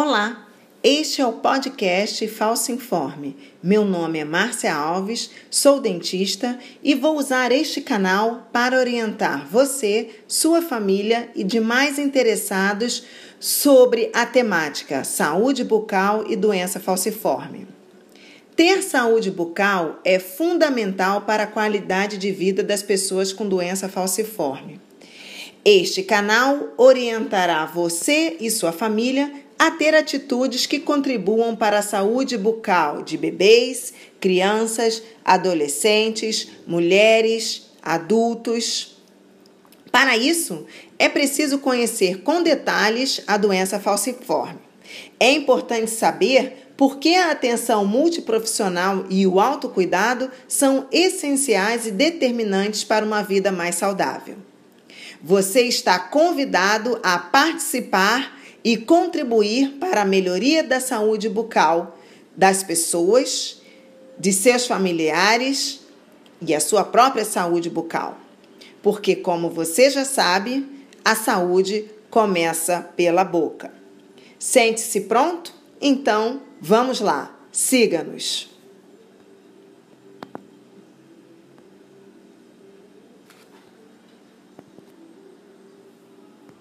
Olá, este é o podcast Falso Informe. Meu nome é Márcia Alves, sou dentista e vou usar este canal para orientar você, sua família e demais interessados sobre a temática saúde bucal e doença falciforme. Ter saúde bucal é fundamental para a qualidade de vida das pessoas com doença falciforme. Este canal orientará você e sua família a ter atitudes que contribuam para a saúde bucal de bebês, crianças, adolescentes, mulheres, adultos. Para isso, é preciso conhecer com detalhes a doença falciforme. É importante saber por que a atenção multiprofissional e o autocuidado são essenciais e determinantes para uma vida mais saudável. Você está convidado a participar e contribuir para a melhoria da saúde bucal das pessoas, de seus familiares e a sua própria saúde bucal. Porque, como você já sabe, a saúde começa pela boca. Sente-se pronto? Então, vamos lá, siga-nos!